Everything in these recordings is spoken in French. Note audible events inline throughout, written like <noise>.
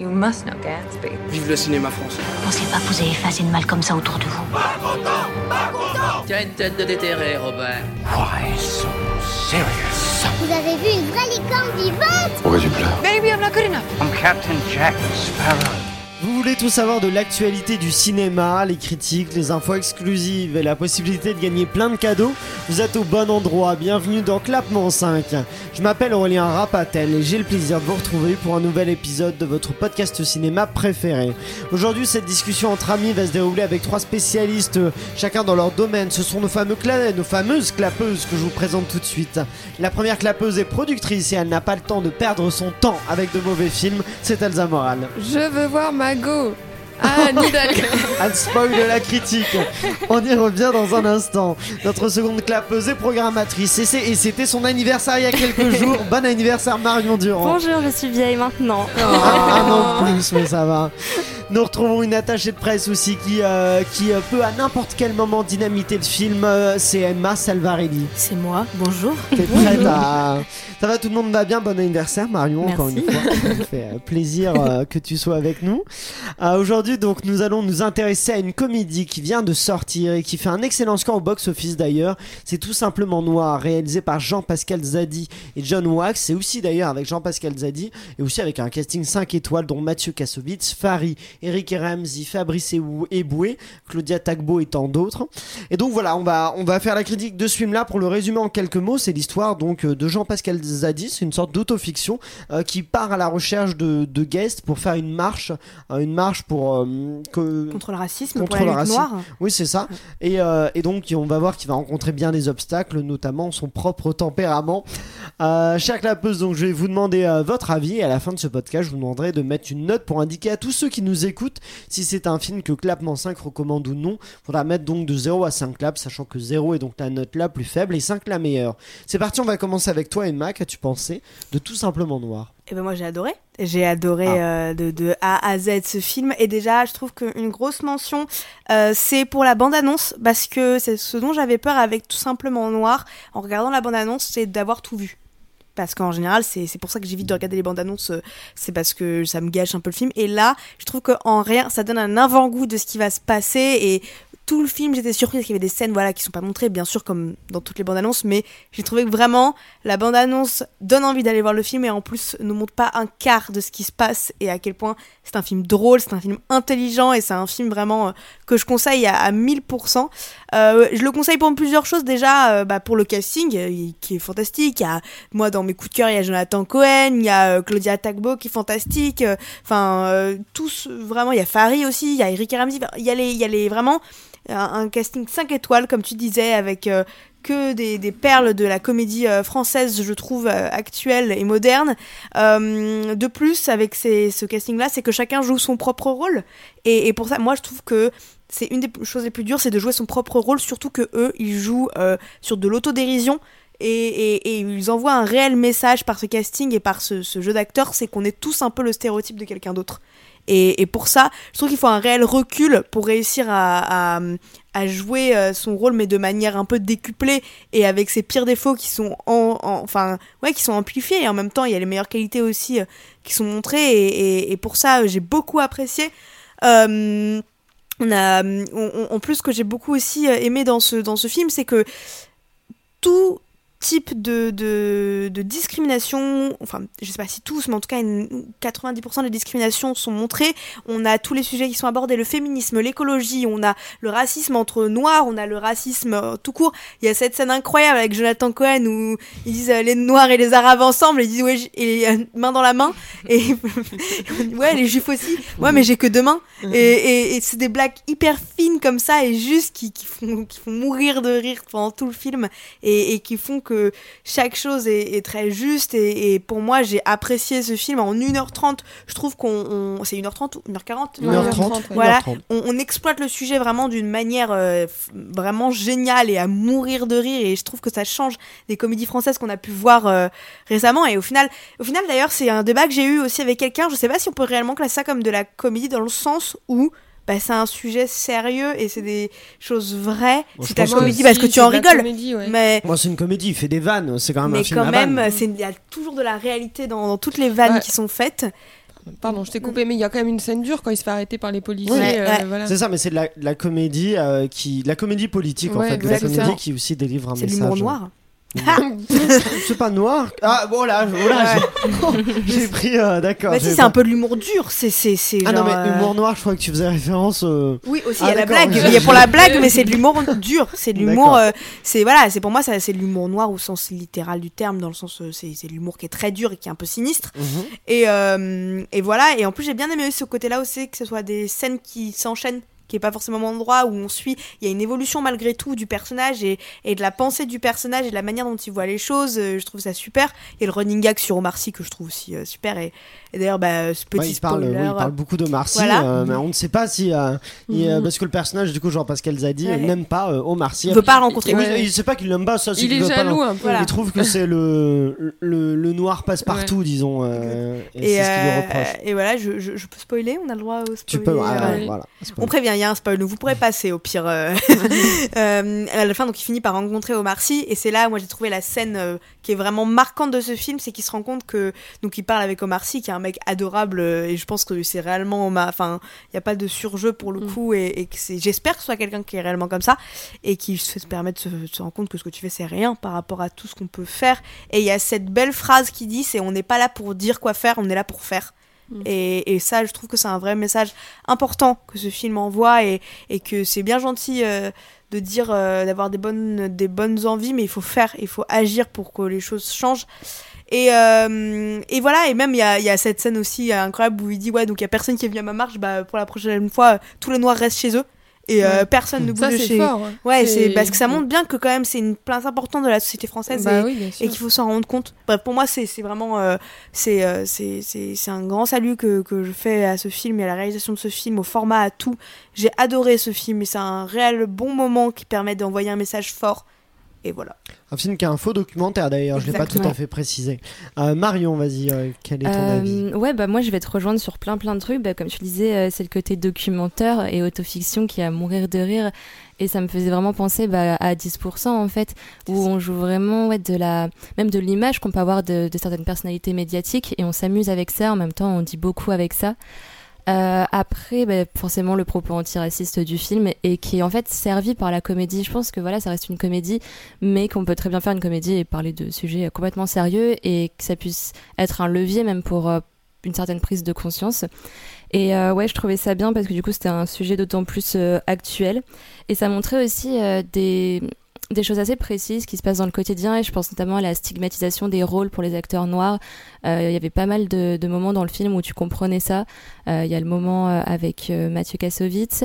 You must know Gatsby. Vive le cinéma français. Pensez pas que vous avez effacé de mal comme ça autour de vous? Tu as une tête de déterré, Robert. Why so serious? Vous avez vu une vraie licorne vivante? Pourquoi tu pleures Maybe I'm not good enough. I'm Captain Jack Sparrow. Vous voulez tout savoir de l'actualité du cinéma, les critiques, les infos exclusives et la possibilité de gagner plein de cadeaux Vous êtes au bon endroit, bienvenue dans Clapement 5. Je m'appelle Aurélien Rapatel et j'ai le plaisir de vous retrouver pour un nouvel épisode de votre podcast cinéma préféré. Aujourd'hui, cette discussion entre amis va se dérouler avec trois spécialistes, chacun dans leur domaine. Ce sont nos, fameux nos fameuses clapeuses que je vous présente tout de suite. La première clapeuse est productrice et elle n'a pas le temps de perdre son temps avec de mauvais films, c'est Elsa Moral. Je veux voir Mago. Ah. Elle <laughs> spoil de la critique. On y revient dans un instant. Notre seconde clapeuse est programmatrice et et c'était son anniversaire il y a quelques <laughs> jours. Bon anniversaire Marion Durand. Bonjour, je suis vieille maintenant. Un, un an de plus, mais ça va. Nous retrouvons une attachée de presse aussi qui, euh, qui euh, peut à n'importe quel moment dynamiter le film. euh, c'est Emma Salvarelli. C'est moi, bonjour. T'es <laughs> prête à... Ça va, tout le monde va bien. Bon anniversaire Marion, encore une Merci. fois. Ça fait euh, plaisir euh, <laughs> que tu sois avec nous. Euh, Aujourd'hui, donc, nous allons nous intéresser à une comédie qui vient de sortir et qui fait un excellent score au box-office d'ailleurs. C'est tout simplement Noir, réalisé par Jean-Pascal Zadi et John Wax. C'est aussi d'ailleurs avec Jean-Pascal Zadi et aussi avec un casting 5 étoiles dont Mathieu Kassovitz, Fari, Eric Ramsey, Fabrice Ebou- Eboué, Claudia Tagbo et tant d'autres. Et donc voilà, on va, on va faire la critique de ce film-là. Pour le résumer en quelques mots, c'est l'histoire donc euh, de Jean-Pascal Zadi. C'est une sorte d'autofiction euh, qui part à la recherche de, de guests pour faire une marche, euh, une marche pour euh, que- Contre le racisme, Contre pour la lutte noire. oui, c'est ça. Et, euh, et donc, on va voir qu'il va rencontrer bien des obstacles, notamment son propre tempérament. Chère clapeuse, donc je vais vous demander votre avis. Et à la fin de ce podcast, je vous demanderai de mettre une note pour indiquer à tous ceux qui nous écoutent si c'est un film que Clapement 5 recommande ou non. Faudra mettre donc de 0 à 5 claps, sachant que 0 est donc la note la plus faible et 5 la meilleure. C'est parti, on va commencer avec toi, Emma. Qu'as-tu pensé de Tout Simplement Noir? Et ben moi j'ai adoré. J'ai adoré Ah. euh, de, de A à Z ce film. Et déjà, je trouve qu'une grosse mention, euh, c'est pour la bande-annonce. Parce que c'est ce dont j'avais peur avec Tout Simplement Noir, en regardant la bande-annonce, c'est d'avoir tout vu. Parce qu'en général, c'est c'est pour ça que j'évite de regarder les bandes annonces, euh, c'est parce que ça me gâche un peu le film. Et là, je trouve qu'en rien, ça donne un avant-goût de ce qui va se passer. Et tout le film, j'étais surprise qu'il y avait des scènes voilà, qui sont pas montrées, bien sûr, comme dans toutes les bandes annonces, mais j'ai trouvé que vraiment, la bande annonce donne envie d'aller voir le film et en plus ne montre pas un quart de ce qui se passe et à quel point c'est un film drôle, c'est un film intelligent et c'est un film vraiment euh, que je conseille à, à 1000%. Euh, je le conseille pour plusieurs choses. Déjà, euh, bah, pour le casting, euh, qui est fantastique. Moi, dans mes coups de cœur, il y a Jonathan Cohen, il y a Claudia Tagbo qui est fantastique. Enfin, tous, vraiment, il y a Farid aussi, il y a Eric Ramsey. Il y a les, y a les vraiment un, un casting 5 étoiles, comme tu disais, avec que des, perles de la comédie euh, française, je trouve, euh, actuelle et moderne. Euh, de plus, avec ce casting-là, c'est que chacun joue son propre rôle. Et, pour ça, moi, je trouve que c'est une des choses les plus dures, c'est de jouer son propre rôle, surtout que eux, ils jouent sur de l'autodérision. Et, ils envoient un réel message par ce casting et par ce, ce jeu d'acteurs, c'est qu'on est tous un peu le stéréotype de quelqu'un d'autre. Et, pour ça, je trouve qu'il faut un réel recul pour réussir à, jouer euh, son rôle, mais de manière un peu décuplée et avec ses pires défauts qui sont en, en- enfin, ouais, qui sont amplifiés. Et en même temps, il y a les meilleures qualités aussi euh, qui sont montrées. Et, pour ça, euh, j'ai beaucoup apprécié. On a, en plus, ce que j'ai beaucoup aussi aimé dans ce, dans ce film, c'est que tout de, de, de discrimination, enfin je sais pas si tous, mais en tout cas une- 90% des discriminations sont montrées. On a tous les sujets qui sont abordés, le féminisme, l'écologie, on a le racisme entre noirs, on a le racisme euh, tout court. Il y a cette scène incroyable avec Jonathan Cohen où ils disent euh, les noirs et les arabes ensemble, et ils disent ouais, et euh, main dans la main, <laughs> et <laughs> ouais les juifs aussi, ouais mais j'ai que deux mains. Et, et, et c'est des blagues hyper fines comme ça et juste qui, qui, font, qui font mourir de rire pendant tout le film et, et qui font que chaque chose est, est très juste. Et, et pour moi, j'ai apprécié ce film en 1h30. Je trouve qu'on. on- C'est 1h30 ou 1h40 1h30 Voilà, 1h30. on, on exploite le sujet vraiment d'une manière euh, vraiment géniale et à mourir de rire. Et je trouve que ça change des comédies françaises qu'on a pu voir euh, récemment. Et au final, au final d'ailleurs, c'est un débat que j'ai eu aussi avec quelqu'un. Je sais pas si on peut réellement classer ça comme de la comédie dans le sens où bah, c'est un sujet sérieux et c'est des choses vraies. Bon, c'est que comédie si, parce que tu c'est en rigoles. comédie, ouais. Mais Moi, c'est une comédie, il fait des vannes, c'est quand même un mais film quand à même, c'est- il y a toujours de la réalité dans, dans toutes les vannes Ouais. qui sont faites. Pardon, je t'ai coupé, mais il y a quand même une scène dure quand il se fait arrêter par les policiers. Ouais, euh, ouais. voilà. C'est ça, mais c'est de la, de la comédie euh, qui, la comédie politique en fait, de la comédie qui aussi délivre un C'est message. l'humour noir. C'est pas noir. Ah bon là, je- voilà, j'ai- pris. euh, D'accord. Bah si, j'ai c'est pas- un peu de l'humour dur. C'est c'est c'est. Ah non genre, mais euh, humour noir, je crois que tu faisais référence. euh, Oui, aussi, Ah, il y a la d'accord, blague. oui. Il y a pour la blague, mais c'est de l'humour dur. C'est de l'humour. D'accord. euh, c'est voilà, c'est pour moi, ça, c'est de l'humour noir au sens littéral du terme, dans le sens, euh, c'est c'est de l'humour qui est très dur et qui est un peu sinistre. mhm. Et, euh, et voilà. Et en plus, j'ai bien aimé ce côté-là aussi, que ce soit des scènes qui s'enchaînent qui est pas forcément un endroit où on suit, il y a une évolution malgré tout du personnage et, et de la pensée du personnage et de la manière dont il voit les choses, euh, je trouve ça super. Et le running gag sur Omar Sy que je trouve aussi euh, super. Et, et d'ailleurs, bah, ce petit Ouais, il, parle, spoiler. oui, il parle beaucoup Voilà. euh, mais on ne sait pas si. euh, il, euh, Mhm. parce que le personnage, du coup, Jean-Pascal Zadi, Ouais. n'aime pas euh, Omar Sy. Il veut pas le rencontrer. Oui, Ouais. il sait pas qu'il l'aime pas, ça, c'est Il qu'il est veut pas jaloux le- un peu. Voilà. Il trouve que c'est le, le, le noir passe-partout, disons. euh, et Et, c'est ce qu'il lui euh, reproche. et voilà, je, je, je peux spoiler, on a le droit au spoiler. Tu peux. euh, voilà. pas- On prévient, il y a un spoil, donc vous pourrez passer au pire. euh, <laughs> euh, à la fin, donc il finit par rencontrer Omar Sy, et c'est là, moi j'ai trouvé la scène euh, qui est vraiment marquante de ce film, c'est qu'il se rend compte que donc il parle avec Omar Sy, qui est un mec adorable, et je pense que c'est réellement, Omar- enfin, il y a pas de surjeu pour le Mm. coup, et, et que c'est, j'espère que ce soit quelqu'un qui est réellement comme ça, et qui se permet de se, de se rendre compte que ce que tu fais c'est rien par rapport à tout ce qu'on peut faire. Et il y a cette belle phrase qui dit, c'est on n'est pas là pour dire quoi faire, on est là pour faire. Mm. Et, ça, je trouve que c'est un vrai message important que ce film envoie et, que c'est bien gentil euh, de dire euh, d'avoir des bonnes, des bonnes envies, mais il faut faire, il faut agir pour que les choses changent. Et, euh, voilà, et même il y a, cette scène aussi incroyable où il dit Ouais, donc il y a personne qui est venu à ma marche, bah pour la prochaine fois, tous les noirs restent chez eux et euh, Ouais. personne ne bouge Ça, de c'est chez fort. hein. Ouais, c'est parce que ça montre bien que quand même c'est une place importante de la société française Bah et, oui, et qu'il faut s'en rendre compte. Bref, pour moi, c'est c'est vraiment euh, c'est euh, c'est c'est c'est un grand salut que, que je fais à ce film et à la réalisation de ce film, au format, à tout. J'ai adoré ce film et c'est un réel bon moment qui permet d'envoyer un message fort. Et voilà. Un film qui est un faux documentaire d'ailleurs, je l'ai pas tout à fait précisé. Euh, Marion, vas-y, euh, quel est ton Euh, avis? ouais, bah moi je vais te rejoindre sur plein plein de trucs. Bah, comme tu le disais, euh, c'est le côté documentaire et autofiction qui a à mourir de rire. Et ça me faisait vraiment penser bah, à 10% en fait, où on joue vraiment ouais, de la, même de l'image qu'on peut avoir de, de certaines personnalités médiatiques et on s'amuse avec ça. En même temps, on dit beaucoup avec ça. Euh, après, bah, forcément, le propos antiraciste du film et qui est en fait servi par la comédie. Je pense que voilà, ça reste une comédie, mais qu'on peut très bien faire une comédie et parler de sujets complètement sérieux et que ça puisse être un levier même pour euh, une certaine prise de conscience. Et euh, ouais, je trouvais ça bien parce que du coup, c'était un sujet d'autant plus euh, actuel. Et ça montrait aussi euh, des, des choses assez précises qui se passent dans le quotidien. Et je pense notamment à la stigmatisation des rôles pour les acteurs noirs. Euh, Il y avait pas mal de, de moments dans le film où tu comprenais ça. Euh, Il y a le moment euh, avec euh, Mathieu Kassovitz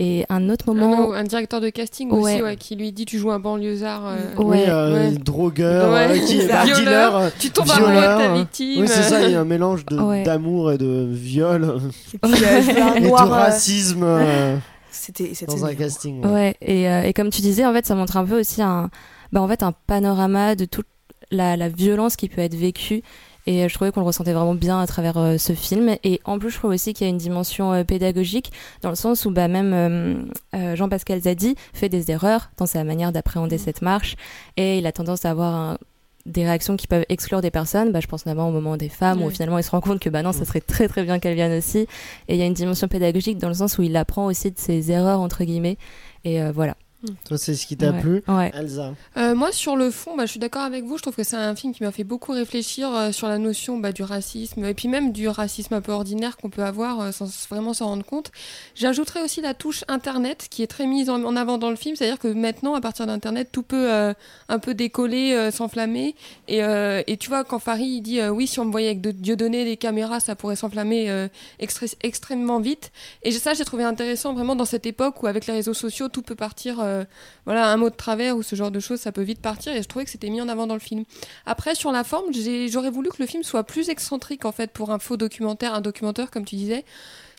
et un autre Un, moment. un directeur de casting Ouais. aussi ouais, qui lui dit tu joues un banlieusard. euh, Ouais. Oui, euh, ouais. drogueur, Ouais, euh, qui, bah, ça. dealer, Tu tombes amoureux de ta victime. Oui, c'est ça, il y a un mélange d'amour et de viol <laughs> Et euh, de noir, racisme euh, C'était c'était dans un casting. ouais. Ouais, et, euh, et comme tu disais, en fait, ça montre un peu aussi un, bah, en fait, un panorama de toute la, la violence qui peut être vécue. Et euh, je trouvais qu'on le ressentait vraiment bien à travers euh, ce film. Et en plus, je trouve aussi qu'il y a une dimension euh, pédagogique, dans le sens où bah, même euh, euh, Jean-Pascal Zadi fait des erreurs dans sa manière d'appréhender cette marche. Et il a tendance à avoir un- des réactions qui peuvent exclure des personnes. Bah, je pense notamment au moment des femmes, où finalement il se rend compte que bah, non, ça serait très très bien qu'elles viennent aussi. Et il y a une dimension pédagogique dans le sens où il apprend aussi de ses erreurs, entre guillemets. Et euh, voilà. Toi, c'est ce qui t'a Ouais. plu Ouais. Elsa Euh, moi, sur le fond, bah, je suis d'accord avec vous. Je trouve que c'est un film qui m'a fait beaucoup réfléchir euh, sur la notion bah, du racisme et puis même du racisme un peu ordinaire qu'on peut avoir euh, sans vraiment s'en rendre compte. J'ajouterais aussi la touche Internet qui est très mise en, en avant dans le film. C'est-à-dire que maintenant, à partir d'Internet, tout peut euh, un peu décoller, euh, s'enflammer. Et, euh, et tu vois, quand Farid dit euh, oui, si on me voyait avec de Dieu donné des caméras, ça pourrait s'enflammer euh, extré- extrêmement vite. Et ça, j'ai trouvé intéressant vraiment dans cette époque où avec les réseaux sociaux, tout peut partir. Euh, voilà, un mot de travers ou ce genre de choses, ça peut vite partir et je trouvais que c'était mis en avant dans le film. Après, sur la forme, j'aurais voulu que le film soit plus excentrique en fait pour un faux documentaire, un documentaire comme tu disais.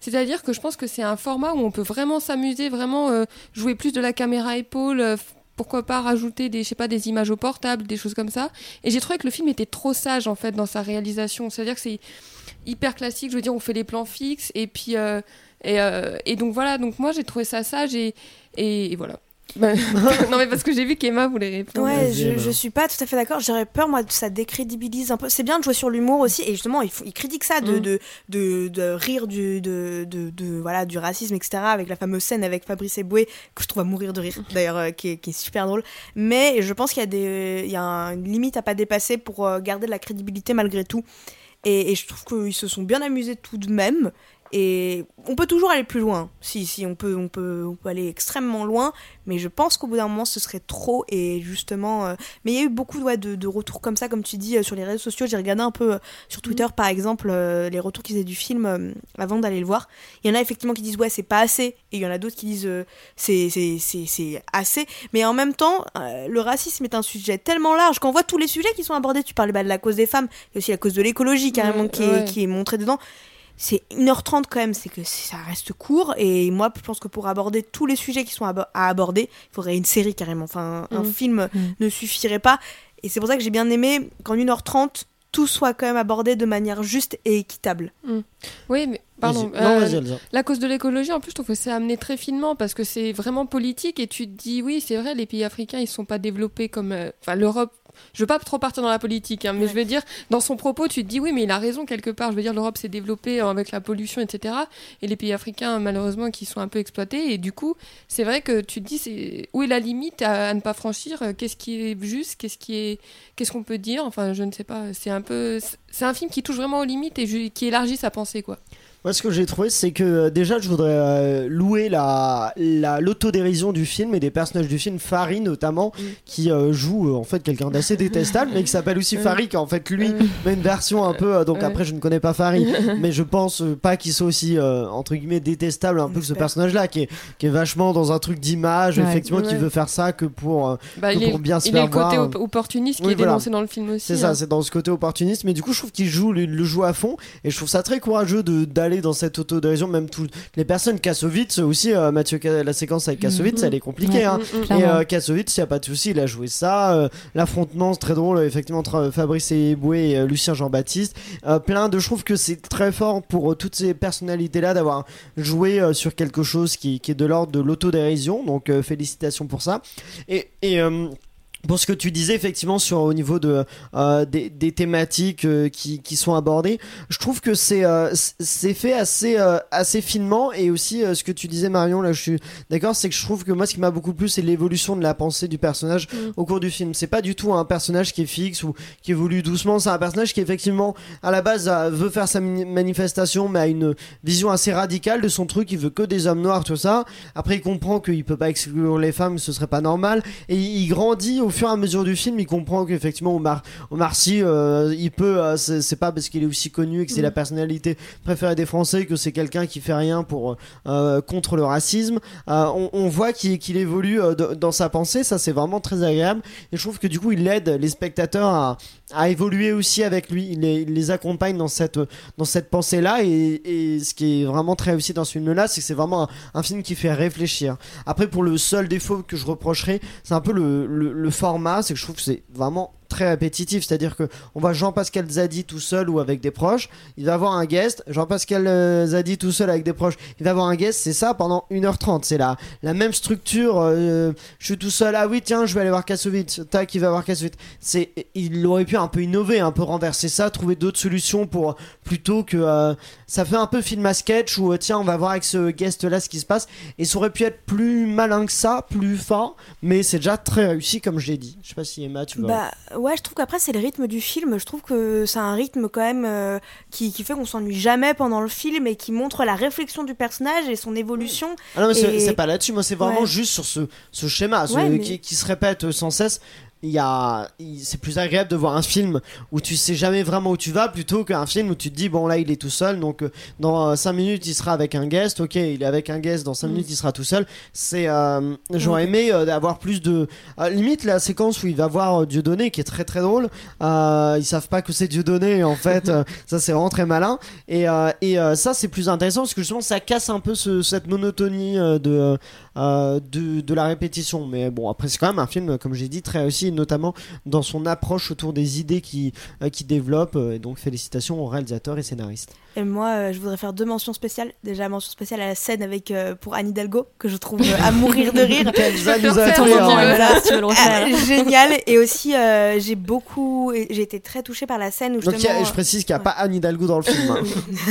C'est-à-dire que je pense que c'est un format où on peut vraiment s'amuser, vraiment euh, jouer plus de la caméra épaule. euh, pourquoi pas rajouter des, je sais pas, des images au portable, des choses comme ça. Et j'ai trouvé que le film était trop sage en fait dans sa réalisation. C'est-à-dire que c'est hyper classique. Je veux dire, on fait les plans fixes et puis et, donc voilà. Donc moi j'ai trouvé ça sage et, et voilà. Bah, <laughs> non, mais parce que j'ai vu qu'Emma voulait répondre. Ouais, je, suis pas tout à fait d'accord. J'aurais peur, moi, que ça décrédibilise un peu. C'est bien de jouer sur l'humour aussi, et justement, il, faut, il critique ça, de, Mm. de, de, de rire du, de, de, de- voilà, du racisme, etc., avec la fameuse scène avec Fabrice Eboué, que je trouve à mourir de rire, d'ailleurs, euh, qui, est, qui est super drôle. Mais je pense qu'il y a, des, il y a un- une limite à pas dépasser pour euh, garder de la crédibilité malgré tout. Et, et je trouve qu'ils se sont bien amusés tout de même. Et on peut toujours aller plus loin. Si, si, on peut, on peut, on peut aller extrêmement loin. Mais je pense qu'au bout d'un moment, ce serait trop. Et justement, euh, mais il y a eu beaucoup ouais, de, de retours comme ça, comme tu dis, euh, sur les réseaux sociaux. J'ai regardé un peu euh, sur Twitter, par exemple, les retours qu'ils faisaient du film avant d'aller le voir. Il y en a effectivement qui disent ouais, c'est pas assez. Et il y en a d'autres qui disent c'est, c'est, c'est, c'est assez. Mais en même temps, le racisme est un sujet tellement large qu'on voit tous les sujets qui sont abordés. Tu parlais bah, de la cause des femmes, il y a aussi la cause de l'écologie carrément Ouais, qui, est, qui est montrée dedans c'est 1h30 quand même, c'est que ça reste court. Et moi, je pense que pour aborder tous les sujets qui sont à aborder, il faudrait une série carrément. Enfin, un Mhm. film Mhm. ne suffirait pas. Et c'est pour ça que j'ai bien aimé qu'en 1h30, tout soit quand même abordé de manière juste et équitable. Oui, mais pardon. Non, euh, vas-y, Elsa. La cause de l'écologie, en plus, je trouve que c'est amené très finement parce que c'est vraiment politique et tu te dis, oui, c'est vrai, les pays africains, ils sont pas développés comme. euh, Enfin, l'Europe. Je veux pas trop partir dans la politique, hein, mais Ouais. je veux dire, dans son propos, tu te dis, oui, mais il a raison quelque part. Je veux dire, l'Europe s'est développée euh, avec la pollution, etc. Et les pays africains, malheureusement, qui sont un peu exploités. Et du coup, c'est vrai que tu te dis, c'est où est la limite à, à ne pas franchir? Euh, Qu'est-ce qui est juste? Qu'est-ce qui est. Qu'est-ce qu'on peut dire? Enfin, je ne sais pas. C'est un peu. C'est un film qui touche vraiment aux limites et qui élargit sa pensée, quoi. Moi, ce que j'ai trouvé, c'est que euh, déjà, je voudrais euh, louer la la- l'autodérision du film et des personnages du film, Farid notamment, Mm. qui euh, joue euh, en fait quelqu'un d'assez détestable, mais qui s'appelle aussi Mm. Farid, qui en fait lui Mm. met une version un peu. donc après, je ne connais pas Farid, <laughs> mais je pense pas qu'il soit aussi entre guillemets détestable un peu que ce personnage-là, qui est qui est vachement dans un truc d'image, Ouais. effectivement, qui veut faire ça que pour. Bah, que il est, pour bien se il faire est le côté voir. opportuniste qui Oui, est voilà. dénoncé dans le film aussi. C'est ça, hein. c'est dans ce côté opportuniste, mais du coup, je trouve qu'il joue le, le joue à fond, et je trouve ça très courageux de dans cette autodérision, même toutes les personnes. Kassovitz aussi, euh, Mathieu, la séquence avec Kassovitz, Mhm. elle est compliquée. Ouais. Hein. Mm, mm. Et euh, Kassovitz, il n'y a pas de souci, il a joué ça. euh, L'affrontement, c'est très drôle, effectivement, entre euh, Fabrice Eboué et euh, Lucien Jean-Baptiste. Plein de. Je trouve que c'est très fort pour toutes ces personnalités-là d'avoir joué sur quelque chose qui, qui est de l'ordre de l'autodérision. Donc, félicitations pour ça. Et. et pour ce que tu disais effectivement sur au niveau de euh, des, des thématiques euh, qui, qui sont abordées, je trouve que c'est euh, c'est fait assez assez finement et aussi ce que tu disais Marion là je suis d'accord c'est que je trouve que moi ce qui m'a beaucoup plu c'est l'évolution de la pensée du personnage Mm. au cours du film. C'est pas du tout un personnage qui est fixe ou qui évolue doucement, c'est un personnage qui effectivement à la base veut faire sa manifestation mais a une vision assez radicale de son truc, il veut que des hommes noirs tout ça. Après il comprend qu'il peut pas exclure les femmes, ce serait pas normal et il grandit au fur et à mesure du film, il comprend qu'effectivement Omar, Omar Sy, euh, il peut, euh, c'est pas parce qu'il est aussi connu et que c'est Mm. la personnalité préférée des Français que c'est quelqu'un qui fait rien pour euh, contre le racisme. Euh, on, on voit qu'il qu'il évolue dans sa pensée, ça c'est vraiment très agréable et je trouve que du coup il aide les spectateurs à, à évoluer aussi avec lui, il les, il les accompagne dans cette dans cette pensée là et, et ce qui est vraiment très réussi dans ce film là, c'est que c'est vraiment un, un film qui fait réfléchir. Après pour le seul défaut que je reprocherais, c'est un peu le, le, le format, c'est que je trouve que c'est vraiment très répétitif, c'est-à-dire que on voit Jean-Pascal Zadi tout seul ou avec des proches, il va avoir un guest, Jean-Pascal euh, Zadi tout seul avec des proches, il va avoir un guest, c'est ça pendant 1h30, c'est la, la même structure, euh, je suis tout seul, ah oui tiens je vais aller voir Kassovitz, tac il va voir Kassovitz, c'est, il aurait pu un peu innover, un peu renverser ça, trouver d'autres solutions pour, plutôt que, euh, ça fait un peu film à sketch où tiens on va voir avec ce guest là ce qui se passe, et ça aurait pu être plus malin que ça, plus fort, mais c'est déjà très réussi comme je l'ai dit, je sais pas si Emma tu vois. Ouais, je trouve qu'après c'est le rythme du film. Je trouve que c'est un rythme quand même euh, qui, qui fait qu'on s'ennuie jamais pendant le film et qui montre la réflexion du personnage et son évolution. Ah non, mais Et- c'est pas là-dessus, moi c'est vraiment Ouais. juste sur ce, ce schéma ce- Ouais, mais- qui, qui se répète sans cesse. Il y a, c'est plus agréable de voir un film où tu sais jamais vraiment où tu vas plutôt qu'un film où tu te dis bon là il est tout seul. Donc euh, dans 5 minutes il sera avec un guest. Ok il est avec un guest. Dans 5 Mm. minutes il sera tout seul. C'est euh, j'aurais aimé euh, avoir plus de euh, limite la séquence où il va voir euh, Dieudonné qui est très très drôle. Euh, ils savent pas que c'est Dieudonné en fait. <laughs> Euh, ça c'est vraiment très malin. Et, euh, et euh, ça c'est plus intéressant parce que justement ça casse un peu ce- cette monotonie euh, de, euh, de de la répétition. Mais bon après c'est quand même un film comme j'ai dit très réussi notamment dans son approche autour des idées qu'il euh, développe. Euh, Et donc félicitations au réalisateur et scénariste. Et moi, euh, je voudrais faire deux mentions spéciales. Déjà, mention spéciale à la scène avec euh, pour Anne Hidalgo, que je trouve euh, à mourir de rire. Qu'Elsa peux nous a refaire fait, le moment, Voilà. Si tu veux le refaire. <laughs> Génial. Et aussi, euh, j'ai beaucoup, j'ai été très touchée par la scène où Donc il y a- justement. je précise qu'il n'y a pas Anne Hidalgo dans le film. hein.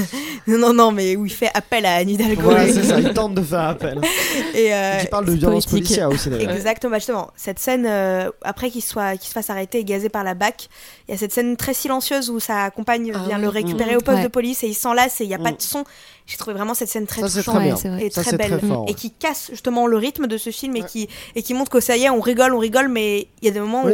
<laughs> non, non, mais où il fait appel à Anne Hidalgo. voilà, c'est ça, il tente de faire <laughs> appel. Et, euh, Qui parle de violence politique. policière aussi d'ailleurs. Exactement, bah, justement. Cette scène, euh, après qu'il soit, qu'il se fasse arrêter et gazé par la BAC, il y a cette scène très silencieuse où sa compagne Ah vient oui. le récupérer au poste Ouais. de police et il s'enlace et il n'y a pas Mm. de son. J'ai trouvé vraiment cette scène très touchante. Ouais, et Ça, très belle. très fort. Et qui casse justement le rythme de ce film et, Ouais. qui, et qui montre que ça y est, on rigole, on rigole, mais il y a des moments Oui,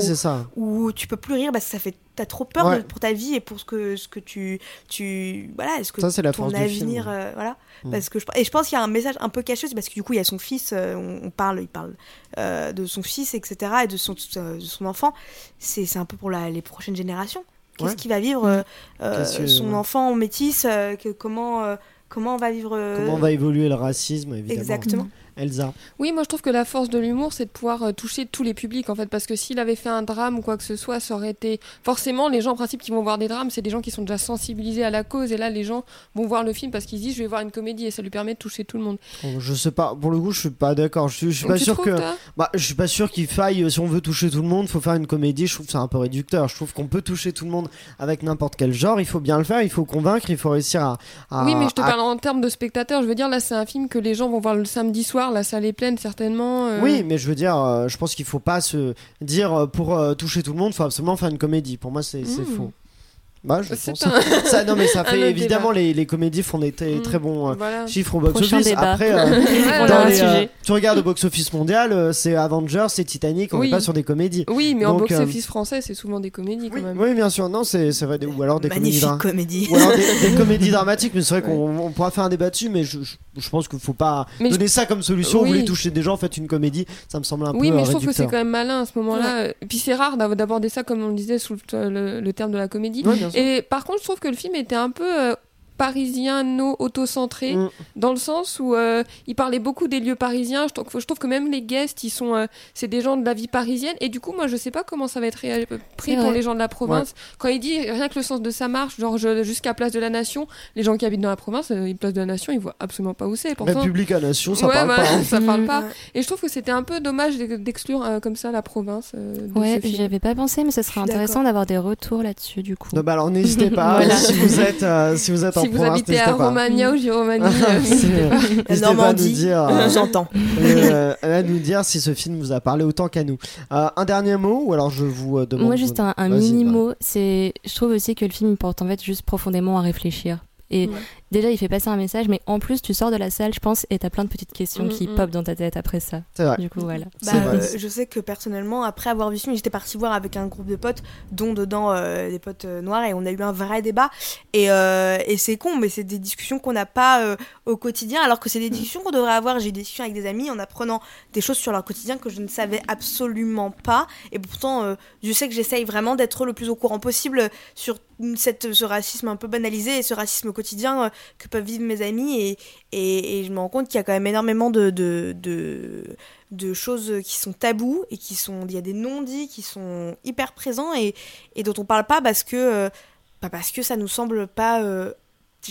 où, où tu peux plus rire parce que ça fait t'as trop peur de- pour ta vie et pour ce que ce que tu tu voilà est-ce que Ça, c'est la ton avenir euh, voilà Mm. parce que je, et je pense qu'il y a un message un peu caché c'est parce que du coup il y a son fils euh, on, on parle il parle euh, de son fils etc et de son de son enfant c'est c'est un peu pour la- les prochaines générations qu'est-ce Ouais. qu'il va vivre euh, euh, que- son enfant métis euh, que, comment euh, comment on va vivre euh, Comment va évoluer le racisme, évidemment. exactement Elsa. Oui, moi je trouve que la force de l'humour, c'est de pouvoir euh, toucher tous les publics en fait, parce que s'il avait fait un drame ou quoi que ce soit, ça aurait été forcément les gens en principe qui vont voir des drames, c'est des gens qui sont déjà sensibilisés à la cause, et là les gens vont voir le film parce qu'ils se disent je vais voir une comédie et ça lui permet de toucher tout le monde. Bon, je sais pas, pour le coup, je suis pas d'accord. Je suis, je suis Donc, pas sûr que. Bah, je suis pas sûr qu'il faille, euh, si on veut toucher tout le monde, faut faire une comédie. Je trouve que c'est un peu réducteur. Je trouve qu'on peut toucher tout le monde avec n'importe quel genre. Il faut bien le faire, il faut convaincre, il faut réussir à. à- Oui, mais je te à- parle en termes de spectateurs. Je veux dire, là, c'est un film que les gens vont voir le samedi soir. La salle est pleine, certainement. euh. Oui, mais je veux dire, euh, je pense qu'il faut pas se dire euh, pour toucher tout le monde, faut absolument faire une comédie. Pour moi, c'est c'est Mm. faux. Bah, je pense. un- <laughs> Ça, non, mais ça <laughs> fait évidemment les, les comédies font des très, Mm. très bons euh, Voilà. chiffres au box Prochain office. débat. Après, euh, <laughs> un les, euh, tu regardes au box office mondial, euh, c'est Avengers, c'est Titanic, on Oui. n'est pas sur des comédies. Oui, mais en euh, box-office français, c'est souvent des comédies quand même. Oui, bien sûr, non, c'est vrai, des- ou alors des comédies magnifique dra- comédie Ou alors des, des comédies dramatiques, mais c'est vrai qu'on on pourra faire un débat dessus, mais je, je, je pense qu'il faut pas Mais donner ça comme solution. Oui. Vous voulez toucher des gens, faites une comédie, ça me semble un Oui, peu mais euh, je trouve que c'est quand même malin à ce moment-là. Et puis c'est rare d'aborder ça, comme on le disait, sous le terme de la comédie. Et par contre, je trouve que le film était un peu euh, parisiano-autocentré, Mm. dans le sens où euh, il parlait beaucoup des lieux parisiens. Je trouve, je trouve que même les guests, ils sont, euh, c'est des gens de la vie parisienne. Et du coup, moi, je sais pas comment ça va être réa- pris pour les gens de la province. Quand il dit rien que le sens de sa marche, genre jusqu'à Place de la Nation, les gens qui habitent dans la province, euh, Place de la Nation, ils voient absolument pas où c'est. Pourtant, République à nation, ça Ouais, parle pas. hein. ça parle Mm. pas. Et je trouve que c'était un peu dommage d'ex- d'exclure euh, comme ça la province. euh, Ouais, ce j'y avais pas pensé, mais ça serait intéressant d'avoir des retours là-dessus du coup. Non, bah alors n'hésitez <laughs> pas Voilà. si vous êtes euh, si vous êtes en Si vous habitez à pas. Romagna ou euh, <laughs> pas à nous Normandie dire, euh, j'entends <laughs> euh, à nous dire si ce film vous a parlé autant qu'à nous. Euh, un dernier mot ou alors je vous euh, demande. Moi, juste un, un mini mot, c'est, je trouve aussi que le film il porte en fait juste profondément à réfléchir. Et Ouais. déjà, il fait passer un message, mais en plus, tu sors de la salle, je pense, et t'as plein de petites questions Mm, qui mm. pop dans ta tête après ça. C'est vrai. Du coup, voilà. Bah, vrai. euh, je sais que personnellement, après avoir vu ce film, j'étais partie voir avec un groupe de potes, dont dedans euh, des potes euh, noirs, et on a eu un vrai débat. Et, euh, et c'est con, mais c'est des discussions qu'on n'a pas euh, au quotidien, alors que c'est des discussions qu'on devrait avoir. J'ai eu des discussions avec des amis en apprenant des choses sur leur quotidien que je ne savais absolument pas. Et pourtant, euh, je sais que j'essaye vraiment d'être le plus au courant possible sur cette, ce racisme un peu banalisé et ce racisme quotidien euh, que peuvent vivre mes amis. Et, et, je me rends compte qu'il y a quand même énormément de, de, de, choses qui sont tabous et qui sont. Il y a des non-dits qui sont hyper présents et, et dont on parle pas parce que. pas parce que ça nous semble pas. euh,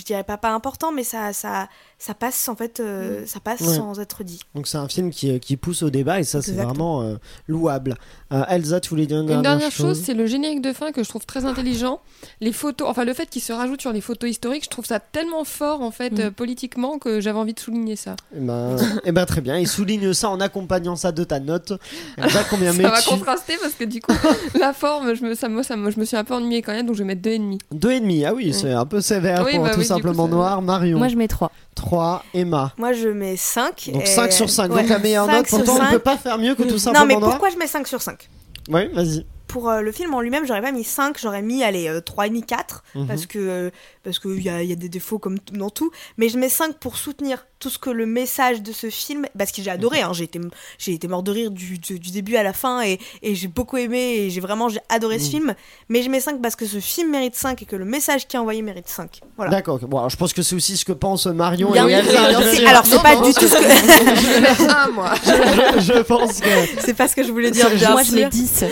je dirais pas pas important, mais ça, ça, ça passe en fait, euh, ça passe Ouais. sans être dit. Donc c'est un film qui, qui pousse au débat et ça c'est vraiment euh, louable. Euh, Elsa, tu voulais dire une, Une dernière, dernière chose, c'est le générique de fin que je trouve très intelligent. Les photos, enfin le fait qu'il se rajoute sur les photos historiques, je trouve ça tellement fort en fait Mm. euh, politiquement que j'avais envie de souligner ça. Eh ben, eh ben, très bien. Et souligne ça en accompagnant ça de ta note. Elsa, combien ça va contraster parce que du coup <laughs> la forme, je me, ça, moi, ça, me- je me suis un peu ennuyée quand même, donc je vais mettre deux et demi. Deux et demi. Ah oui, c'est un peu sévère Oui, pour bah tout coup, simplement ça- noir. Marion. Moi, je mets 3. 3. Emma. Moi, je mets 5. Donc 5 sur 5. Donc la meilleure 5 note. sur Pourtant, on ne 5. peut pas faire mieux que tout simplement Non, mais noir. pourquoi je mets 5 sur 5 Oui, vas-y. Pour euh, le film en lui-même, j'aurais pas mis 5, j'aurais mis allez, euh, 3,5, 4, Mhm. parce que euh, parce qu'il y, a, il y a des défauts comme dans tout. Mais je mets 5 pour soutenir tout ce que le message de ce film, parce que j'ai adoré, hein, j'ai été, j'ai été mort de rire du, du, du début à la fin et, et j'ai beaucoup aimé et j'ai vraiment j'ai adoré ce Mm. film, mais je mets 5 parce que ce film mérite 5 et que le message qui est envoyé mérite 5. Voilà. D'accord. Bon, alors, je pense que c'est aussi ce que pense Marion. Bien et. <laughs> Alors c'est pas non, du tout ce que Je un, moi. <laughs> je, je pense que. c'est pas ce que je voulais dire. Bien Moi, je mets 10.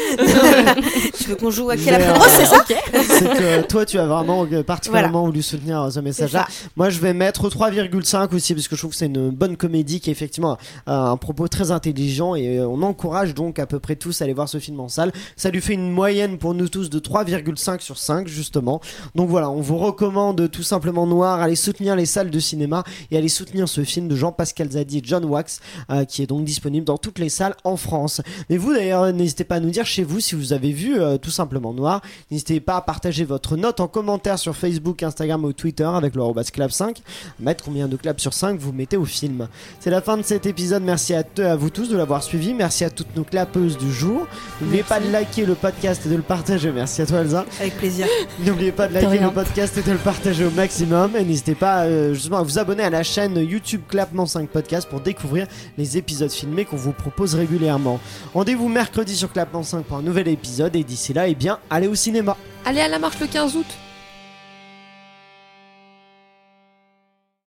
<laughs> tu veux qu'on joue à euh, approche, c'est ça c'est que toi, tu as vraiment euh, particulièrement voulu soutenir euh, ce message-là. Moi, je vais mettre 3,5 aussi parce que je trouve que c'est une bonne comédie qui effectivement a un propos très intelligent et euh, on encourage donc à peu près tous à aller voir ce film en salle. Ça lui fait une moyenne pour nous tous de 3,5 sur 5 justement. Donc voilà, on vous recommande tout simplement Noir, allez soutenir les salles de cinéma et allez soutenir ce film de Jean-Pascal Zadi et John Wax euh, qui est donc disponible dans toutes les salles en France. Mais vous d'ailleurs, n'hésitez pas à nous dire chez vous si vous avez vu euh, tout simplement Noir. N'hésitez pas à partager votre note en commentaire sur Facebook, Instagram ou Twitter avec le clap 5. Mettre combien de claps sur 5 vous mettez au film. C'est la fin de cet épisode. Merci à, vous tous de l'avoir suivi. Merci à toutes nos clapeuses du jour. N'oubliez pas de liker le podcast et de le partager. Merci à toi Elsa. Avec plaisir. <laughs> N'oubliez pas de liker le podcast et de le partager au maximum. Et n'hésitez pas euh, justement à vous abonner à la chaîne YouTube Clapement 5 Podcast pour découvrir les épisodes filmés qu'on vous propose régulièrement. Rendez-vous mercredi sur Clapement 5 pour un nouvel épisode. Et d'ici là, eh bien, allez au cinéma. Allez à la marche le 15 août.